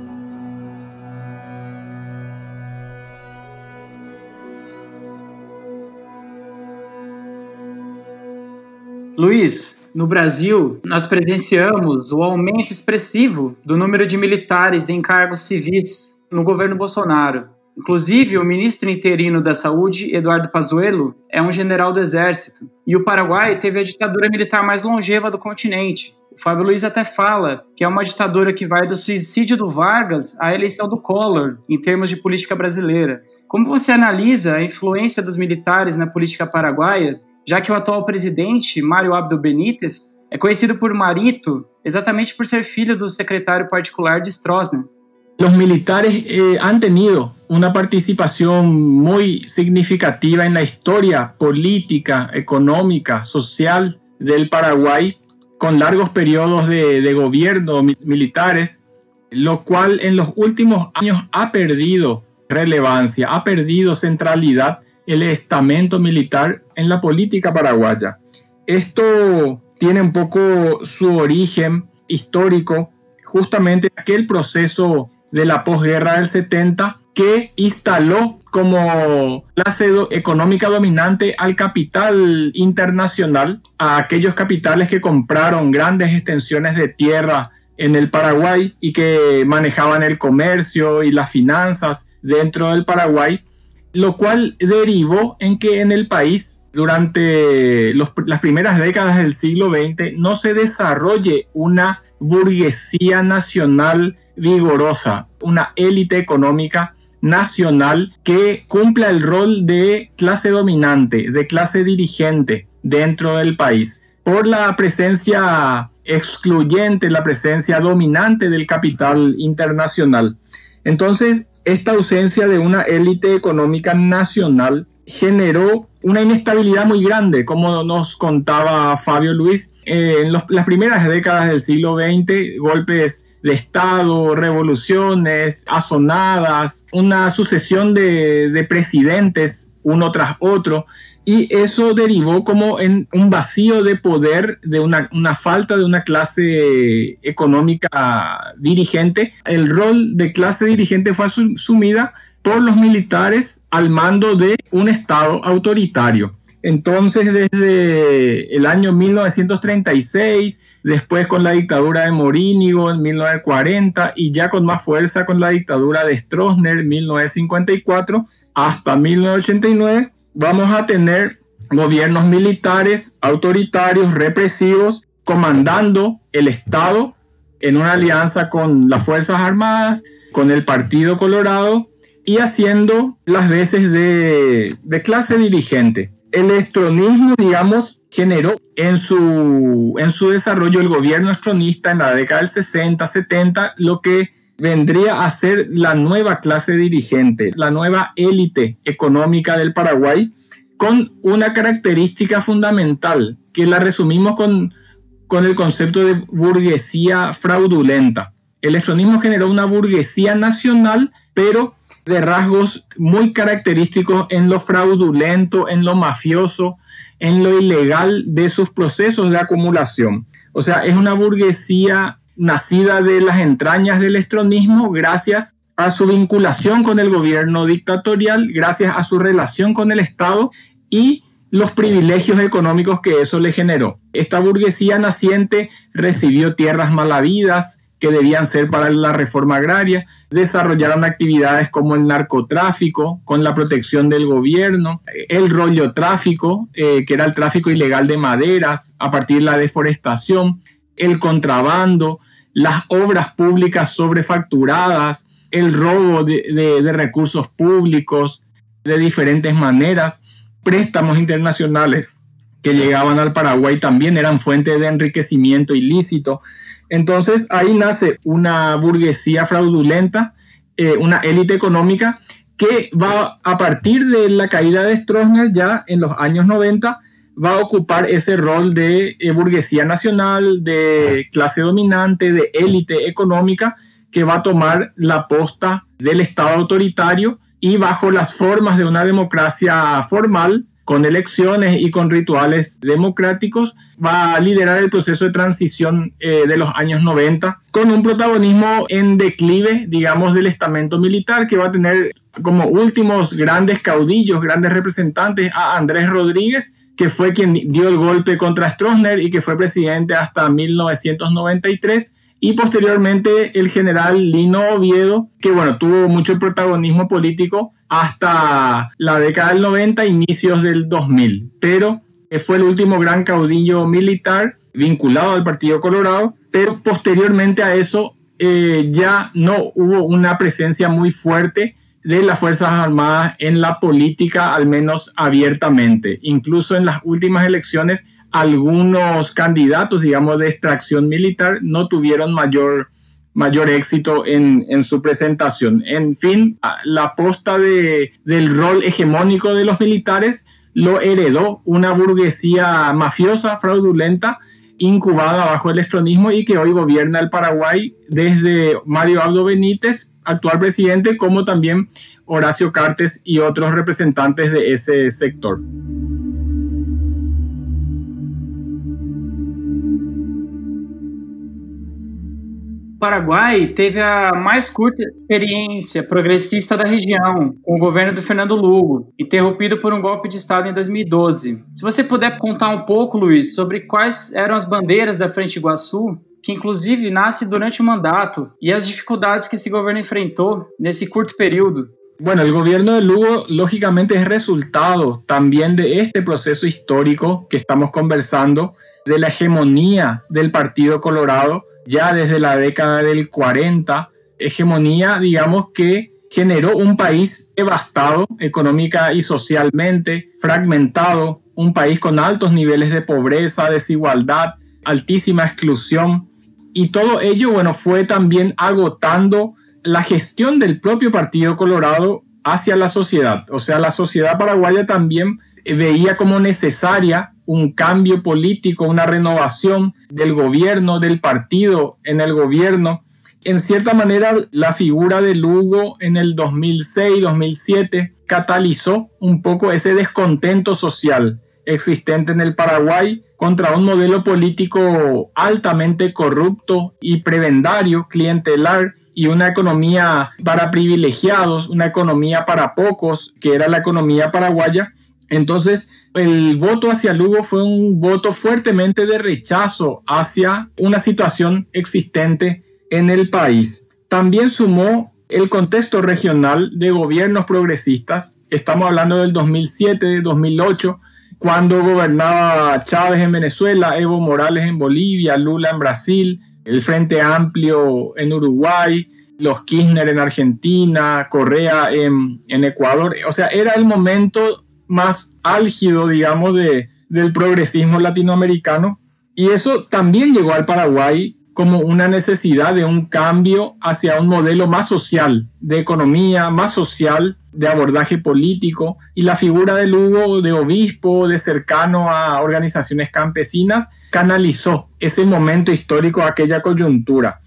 Luiz, no Brasil, nós presenciamos o aumento expressivo do número de militares em cargos civis no governo Bolsonaro. Inclusive, o ministro interino da Saúde, Eduardo Pazuello, é um general do Exército. E o Paraguai teve a ditadura militar mais longeva do continente. O Fábio Luiz até fala que é uma ditadura que vai do suicídio do Vargas à eleição do Collor, em termos de política brasileira. Como você analisa a influência dos militares na política paraguaia já que o atual presidente, Mário Abdo Benítez, é conhecido por Marito exatamente por ser filho do secretário particular de Stroessner. Los militares eh, han tenido una participación muy significativa en la historia política, económica, social del Paraguay, con largos periodos de, de gobierno militares, lo cual en los últimos años ha perdido relevancia, ha perdido centralidad el estamento militar en la política paraguaya. Esto tiene un poco su origen histórico justamente en aquel proceso de la posguerra del 70 que instaló como clase económica dominante al capital internacional, a aquellos capitales que compraron grandes extensiones de tierra en el Paraguay y que manejaban el comercio y las finanzas dentro del Paraguay lo cual derivó en que en el país durante las primeras décadas del siglo XX no se desarrolle una burguesía nacional vigorosa, una élite económica nacional que cumpla el rol de clase dominante, de clase dirigente dentro del país, por la presencia excluyente, la presencia dominante del capital internacional. Entonces, esta ausencia de una élite económica nacional generó una inestabilidad muy grande, como nos contaba Fabio Luis. Eh, en las primeras décadas del siglo XX, golpes de Estado, revoluciones, asonadas, una sucesión de, de presidentes uno tras otro, y eso derivó como en un vacío de poder, de una, falta de una clase económica dirigente. El rol de clase dirigente fue asumida por los militares al mando de un Estado autoritario. Entonces, desde el año 1936, después con la dictadura de Morínigo en 1940 y ya con más fuerza con la dictadura de Stroessner en 1954 hasta 1989, vamos a tener gobiernos militares, autoritarios, represivos, comandando el Estado en una alianza con las Fuerzas Armadas, con el Partido Colorado y haciendo las veces de, clase dirigente. El estronismo, digamos, generó en su, en su desarrollo el gobierno estronista en la década del 60, 70, lo que vendría a ser la nueva clase dirigente, la nueva élite económica del Paraguay, con una característica fundamental que la resumimos con, con el concepto de burguesía fraudulenta. El estronismo generó una burguesía nacional, pero de rasgos muy característicos en lo fraudulento, en lo mafioso, en lo ilegal de sus procesos de acumulación. O sea, es una burguesía nacida de las entrañas del estronismo gracias a su vinculación con el gobierno dictatorial, gracias a su relación con el Estado y los privilegios económicos que eso le generó. Esta burguesía naciente recibió tierras malavidas que debían ser para la reforma agraria, desarrollaron actividades como el narcotráfico con la protección del gobierno, el rollo tráfico, eh, que era el tráfico ilegal de maderas a partir de la deforestación, el contrabando, las obras públicas sobrefacturadas, el robo de, recursos públicos de diferentes maneras, préstamos internacionales que llegaban al Paraguay también eran fuente de enriquecimiento ilícito. Entonces ahí nace una burguesía fraudulenta, eh, una élite económica que va a partir de la caída de Stroessner ya en los años 90 va a ocupar ese rol de eh, burguesía nacional, de clase dominante, de élite económica, que va a tomar la posta del Estado autoritario y bajo las formas de una democracia formal, con elecciones y con rituales democráticos, va a liderar el proceso de transición eh, de los años 90, con un protagonismo en declive, digamos, del estamento militar, que va a tener como últimos grandes caudillos, grandes representantes a Andrés Rodríguez, que fue quien dio el golpe contra Stroessner y que fue presidente hasta 1993, y posteriormente el general Lino Oviedo, que bueno, tuvo mucho protagonismo político hasta la década del 90, inicios del 2000, pero fue el último gran caudillo militar vinculado al Partido Colorado, pero posteriormente a eso eh, ya no hubo una presencia muy fuerte de las Fuerzas Armadas en la política, al menos abiertamente. Incluso en las últimas elecciones, algunos candidatos, digamos, de extracción militar no tuvieron mayor, mayor éxito en, en su presentación. En fin, la posta de, del rol hegemónico de los militares lo heredó una burguesía mafiosa, fraudulenta, incubada bajo el estronismo y que hoy gobierna el Paraguay desde Mario Abdo Benítez actual presidente, como también Horacio Cartes y otros representantes de ese sector. Paraguai teve a mais curta experiência progressista da região, com o governo do Fernando Lugo, interrompido por um golpe de Estado em 2012. Se você puder contar um pouco, Luiz, sobre quais eram as bandeiras da Frente Iguaçu que inclusive nasce durante o mandato, y las dificultades que ese gobierno enfrentó en ese corto periodo. Bueno, el gobierno de Lugo lógicamente es resultado también de este proceso histórico que estamos conversando, de la hegemonía del Partido Colorado ya desde la década del 40, hegemonía, digamos, que generó un país devastado económica y socialmente, fragmentado, un país con altos niveles de pobreza, desigualdad, altísima exclusión, y todo ello, bueno, fue también agotando la gestión del propio Partido Colorado hacia la sociedad. O sea, la sociedad paraguaya también veía como necesaria un cambio político, una renovación del gobierno, del partido en el gobierno. En cierta manera, la figura de Lugo en el 2006-2007 catalizó un poco ese descontento social existente en el Paraguay contra un modelo político altamente corrupto y prebendario, clientelar, y una economía para privilegiados, una economía para pocos, que era la economía paraguaya. Entonces, el voto hacia Lugo fue un voto fuertemente de rechazo hacia una situación existente en el país. También sumó el contexto regional de gobiernos progresistas. Estamos hablando del 2007, 2008, cuando gobernaba Chávez en Venezuela, Evo Morales en Bolivia, Lula en Brasil, el Frente Amplio en Uruguay, los Kirchner en Argentina, Correa en, Ecuador. O sea, era el momento más álgido, digamos, de, del progresismo latinoamericano. Y eso también llegó al Paraguay como una necesidad de un cambio hacia un modelo más social, de economía más social, de abordaje político, y la figura de Lugo de obispo, de cercano a organizaciones campesinas, canalizó ese momento histórico, aquella coyuntura.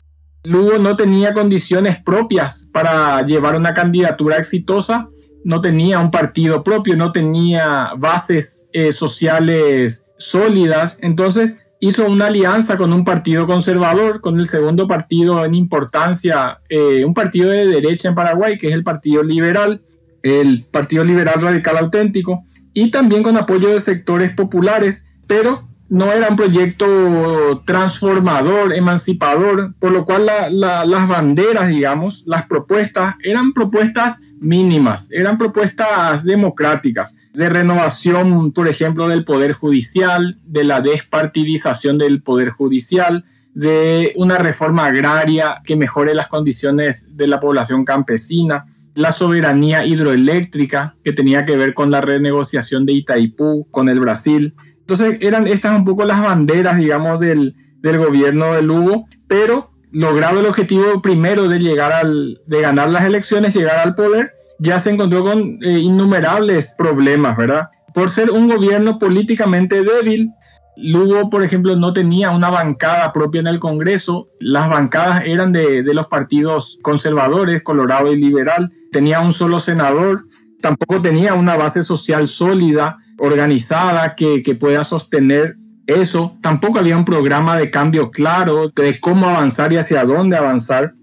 Lugo no tenía condiciones propias para llevar una candidatura exitosa, no tenía un partido propio, no tenía bases eh, sociales sólidas, entonces hizo una alianza con un partido conservador, con el segundo partido en importancia, eh, un partido de derecha en Paraguay, que es el Partido Liberal, el Partido Liberal Radical Auténtico, y también con apoyo de sectores populares, pero no era un proyecto transformador, emancipador, por lo cual las banderas, digamos, las propuestas, eran propuestas mínimas, eran propuestas democráticas, de renovación, por ejemplo, del Poder Judicial, de la despartidización del Poder Judicial, de una reforma agraria que mejore las condiciones de la población campesina, la soberanía hidroeléctrica que tenía que ver con la renegociación de Itaipú con el Brasil, entonces eran estas un poco las banderas, digamos, del, gobierno de Lugo, pero logrado el objetivo primero de llegar al, de ganar las elecciones, llegar al poder, ya se encontró con eh, innumerables problemas, ¿verdad? Por ser un gobierno políticamente débil, Lugo, por ejemplo, no tenía una bancada propia en el Congreso, las bancadas eran de, de los partidos conservadores, Colorado y Liberal, tenía un solo senador, tampoco tenía una base social sólida, organizada que, pueda sostener eso. Tampoco había un programa de cambio claro de cómo avanzar y hacia dónde avanzar,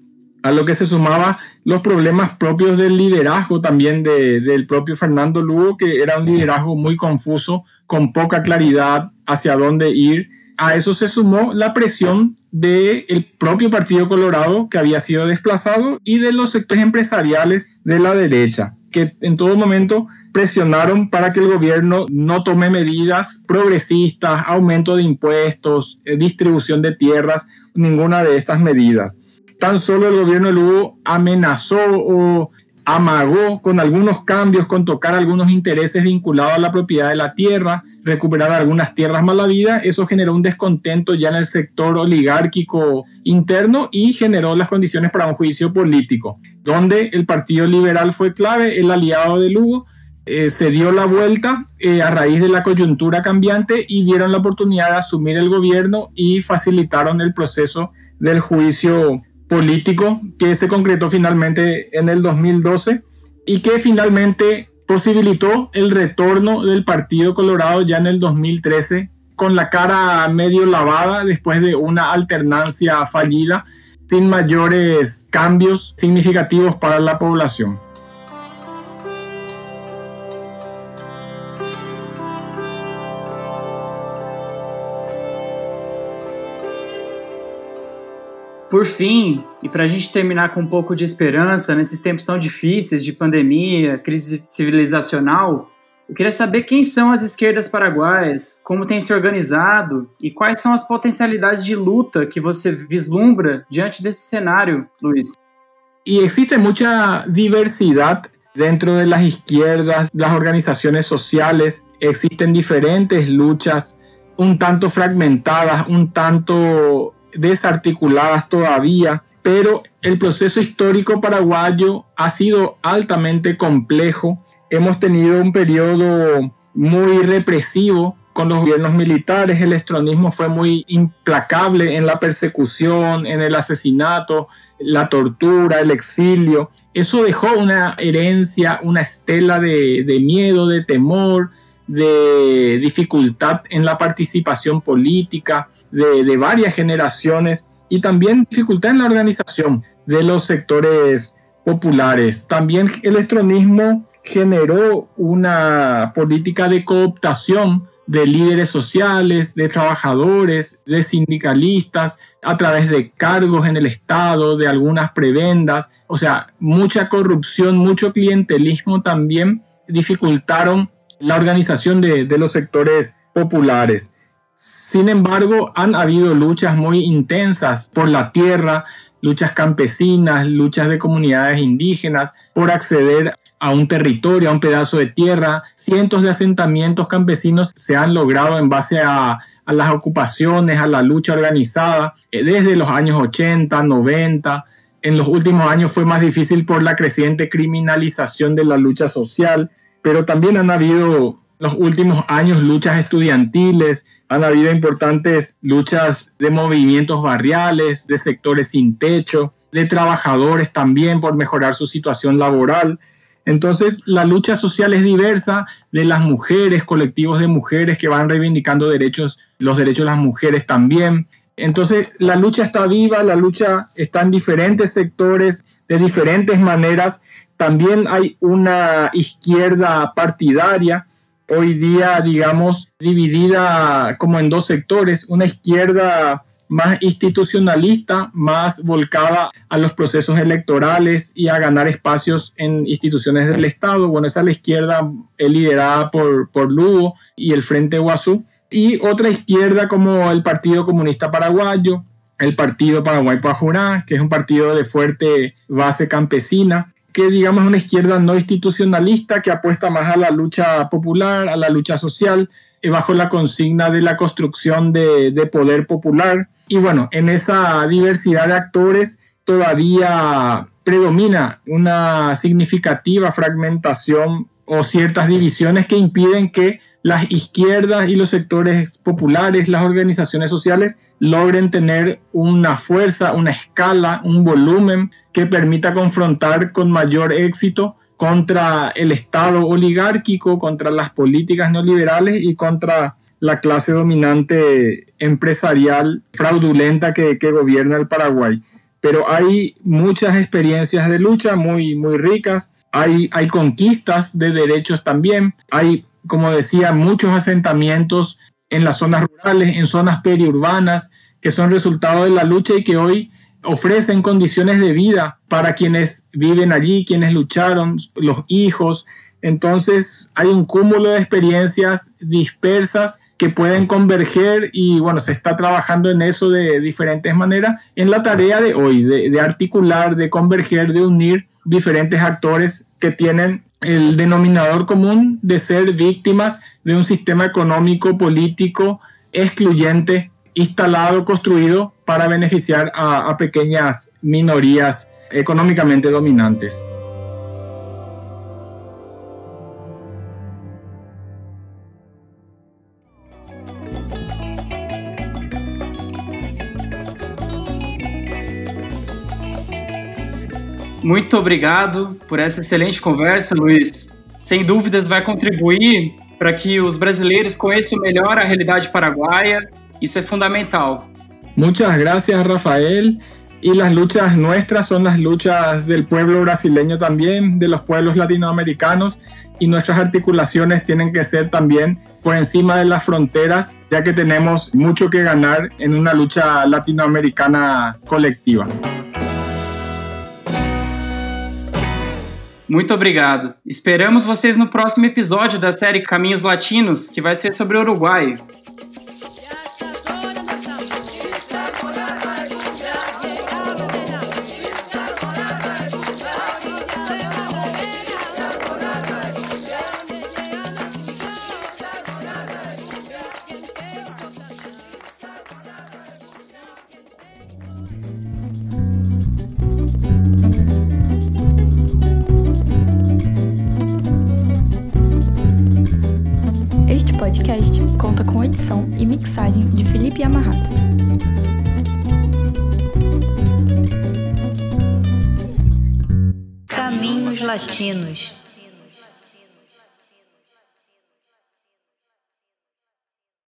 a lo que se sumaba los problemas propios del liderazgo también del propio Fernando Lugo, que era un liderazgo muy confuso, con poca claridad hacia dónde ir. A eso se sumó la presión del propio Partido Colorado, que había sido desplazado, y de los sectores empresariales de la derecha que en todo momento presionaron para que el gobierno no tome medidas progresistas, aumento de impuestos, eh, distribución de tierras, ninguna de estas medidas. Tan solo el gobierno de Lugo amenazó o amagó con algunos cambios, con tocar algunos intereses vinculados a la propiedad de la tierra, recuperar algunas tierras malavidas, eso generó un descontento ya en el sector oligárquico interno y generó las condiciones para un juicio político, donde el Partido Liberal fue clave, el aliado de Lugo, eh, se dio la vuelta eh, a raíz de la coyuntura cambiante y vieron la oportunidad de asumir el gobierno y facilitaron el proceso del juicio político que se concretó finalmente en el 2012 y que finalmente posibilitó el retorno del Partido Colorado ya en el 2013 con la cara medio lavada después de una alternancia fallida sin mayores cambios significativos para la población. Por fim, e para a gente terminar com um pouco de esperança nesses tempos tão difíceis de pandemia, crise civilizacional, eu queria saber quem são as esquerdas paraguaias, como tem se organizado e quais são as potencialidades de luta que você vislumbra diante desse cenário, Luiz. E existe muita diversidade dentro de las izquierdas, las organizaciones sociales, existen diferentes luchas un tanto fragmentadas, un tanto desarticuladas todavía, pero el proceso histórico paraguayo ha sido altamente complejo. Hemos tenido un periodo muy represivo con los gobiernos militares, el estronismo fue muy implacable en la persecución, en el asesinato, la tortura, el exilio. Eso dejó una herencia, una estela de, de miedo, de temor, de dificultad en la participación política de, varias generaciones y también dificultad en la organización de los sectores populares. También el estronismo generó una política de cooptación de líderes sociales, de trabajadores, de sindicalistas, a través de cargos en el Estado, de algunas prebendas, o sea, mucha corrupción, mucho clientelismo también dificultaron la organización de, de los sectores populares. Sin embargo, han habido luchas muy intensas por la tierra, luchas campesinas, luchas de comunidades indígenas por acceder a un territorio, a un pedazo de tierra. Cientos de asentamientos campesinos se han logrado en base a, las ocupaciones, a la lucha organizada eh, desde los años 80, 90. En los últimos años fue más difícil por la creciente criminalización de la lucha social, pero también han habido los últimos años luchas estudiantiles, han habido importantes luchas de movimientos barriales, de sectores sin techo, de trabajadores también por mejorar su situación laboral. Entonces, la lucha social es diversa de las mujeres, colectivos de mujeres que van reivindicando derechos, los derechos de las mujeres también. Entonces, la lucha está viva, la lucha está en diferentes sectores, de diferentes maneras. También hay una izquierda partidaria, hoy día, digamos, dividida como en dos sectores, una izquierda más institucionalista, más volcada a los procesos electorales y a ganar espacios en instituciones del Estado. Bueno, esa es la izquierda liderada por, por Lugo y el Frente Guazú. Y otra izquierda como el Partido Comunista Paraguayo, el Partido Paraguay Pajurá, que es un partido de fuerte base campesina, que digamos una izquierda no institucionalista que apuesta más a la lucha popular, a la lucha social, eh, bajo la consigna de la construcción de, de poder popular. Y bueno, en esa diversidad de actores todavía predomina una significativa fragmentación o ciertas divisiones que impiden que las izquierdas y los sectores populares, las organizaciones sociales, logren tener una fuerza, una escala, un volumen que permita confrontar con mayor éxito contra el Estado oligárquico, contra las políticas neoliberales y contra la clase dominante empresarial fraudulenta que, gobierna el Paraguay. Pero hay muchas experiencias de lucha muy, muy ricas, hay, hay conquistas de derechos también, hay, como decía, muchos asentamientos en las zonas rurales, en zonas periurbanas, que son resultado de la lucha y que hoy ofrecen condiciones de vida para quienes viven allí, quienes lucharon, los hijos. Entonces hay un cúmulo de experiencias dispersas que pueden converger y bueno, se está trabajando en eso de diferentes maneras en la tarea de hoy, de, articular, de converger, de unir diferentes actores que tienen el denominador común de ser víctimas de un sistema económico, político, excluyente, instalado, construido para beneficiar a pequeñas minorías económicamente dominantes. Muito obrigado por essa excelente conversa, Luiz. Sem dúvidas vai contribuir para que os brasileiros conheçam melhor a realidade paraguaia. Isso é fundamental. Muchas gracias, Rafael. Y las luchas nuestras son las luchas del pueblo brasileño también, de los pueblos latinoamericanos, y nuestras articulaciones tienen que ser también por encima de las fronteras, ya que tenemos mucho que ganar en una lucha latinoamericana colectiva. Muito obrigado. Esperamos vocês no próximo episódio da série Caminhos Latinos, que vai ser sobre o Uruguai.